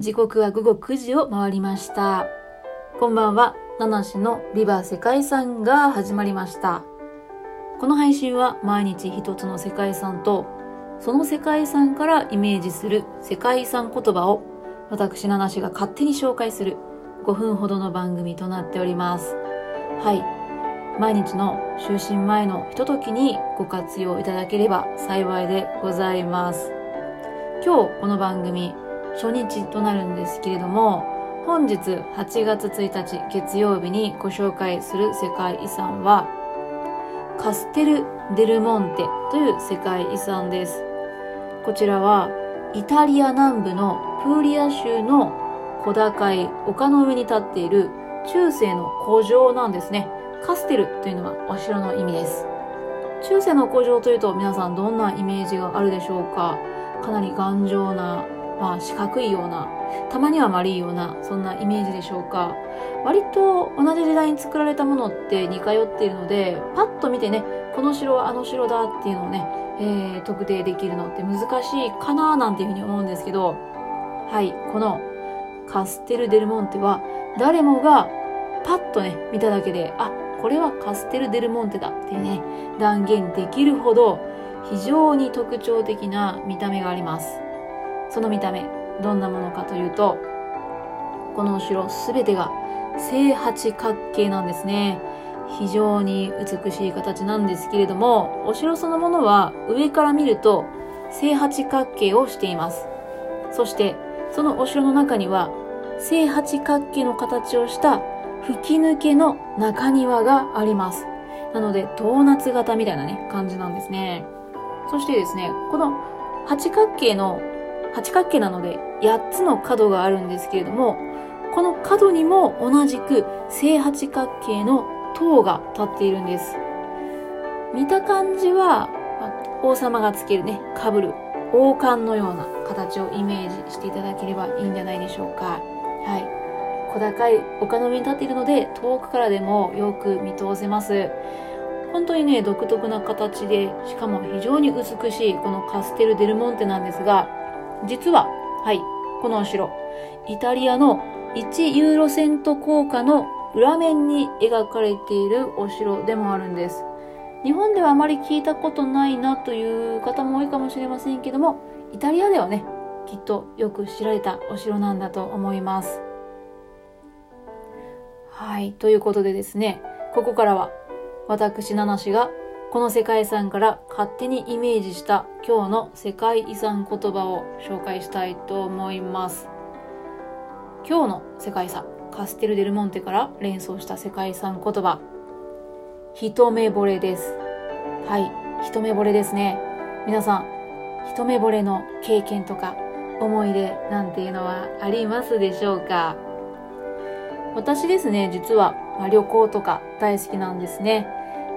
時刻は午後9時を回りました。こんばんは、七種のビバ世界遺産が始まりました。この配信は毎日一つの世界遺産と、その世界遺産からイメージする世界遺産言葉を私七種が勝手に紹介する5分ほどの番組となっております。はい。毎日の就寝前のひとときにご活用いただければ幸いでございます。今日この番組初日となるんですけれども本日8月1日月曜日にご紹介する世界遺産はカステル・デルモンテという世界遺産です。こちらはイタリア南部のプーリア州の小高い丘の上に立っている中世の古城なんですね。カステルというのはお城の意味です。中世の古城というと皆さんどんなイメージがあるでしょうか？かなり頑丈なまあ、四角いような、たまには丸いような、そんなイメージでしょうか。割と同じ時代に作られたものって似通っているので、パッと見てね、この城はあの城だっていうのをね、えー、特定できるのって難しいかななんていうふうに思うんですけど、はい、このカステル・デルモンテは、誰もがパッとね、見ただけで、あ、これはカステル・デルモンテだってね、断言できるほど、非常に特徴的な見た目があります。その見た目、どんなものかというと、このお城すべてが正八角形なんですね。非常に美しい形なんですけれども、お城そのものは上から見ると正八角形をしています。そして、そのお城の中には正八角形の形をした吹き抜けの中庭があります。なので、ドーナツ型みたいなね、感じなんですね。そしてですね、この八角形の八角形なので8つの角があるんですけれども、この角にも同じく正八角形の塔が立っているんです。見た感じは、王様がつけるね、被る王冠のような形をイメージしていただければいいんじゃないでしょうか。はい。小高い丘の上に立っているので、遠くからでもよく見通せます。本当にね、独特な形で、しかも非常に美しいこのカステル・デルモンテなんですが、実は、はい、このお城、イタリアの1ユーロセント硬貨の裏面に描かれているお城でもあるんです。日本ではあまり聞いたことないなという方も多いかもしれませんけども、イタリアではね、きっとよく知られたお城なんだと思います。はい、ということでですね、ここからは私、七氏がこの世界遺産から勝手にイメージした今日の世界遺産言葉を紹介したいと思います。今日の世界遺産、カステル・デルモンテから連想した世界遺産言葉、一目惚れです。はい、一目惚れですね。皆さん、一目惚れの経験とか思い出なんていうのはありますでしょうか？私ですね、実は、ま、旅行とか大好きなんですね。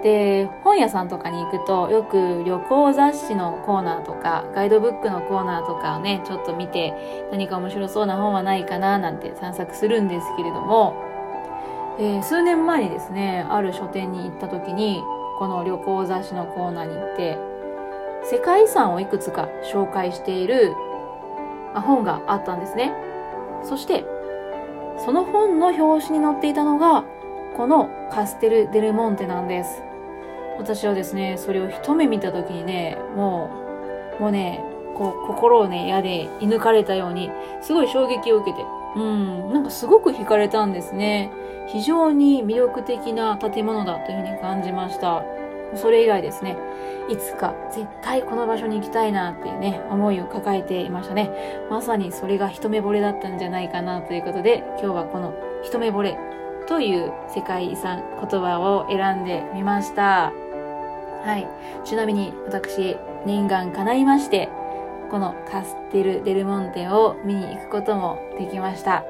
で、本屋さんとかに行くと、よく旅行雑誌のコーナーとか、ガイドブックのコーナーとかをね、ちょっと見て、何か面白そうな本はないかな、なんて散策するんですけれども、えー、数年前にですね、ある書店に行った時に、この旅行雑誌のコーナーに行って、世界遺産をいくつか紹介している、本があったんですね。そして、その本の表紙に載っていたのが、このカステル・デルモンテなんです。私はですね、それを一目見た時にね、もう、もうね、こう、心をね、矢で射抜かれたように、すごい衝撃を受けて、うん、なんかすごく惹かれたんですね。非常に魅力的な建物だというふうに感じました。それ以来ですね、いつか絶対この場所に行きたいなっていうね、思いを抱えていましたね。まさにそれが一目惚れだったんじゃないかなということで、今日はこの一目惚れという世界遺産言葉を選んでみました。はい。ちなみに私、念願叶いまして、このカステル・デルモンテを見に行くこともできました。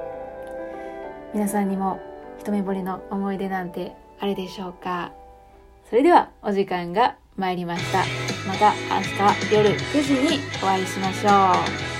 皆さんにも一目惚れの思い出なんてあるでしょうか？それではお時間が参りました。また明日夜9時にお会いしましょう。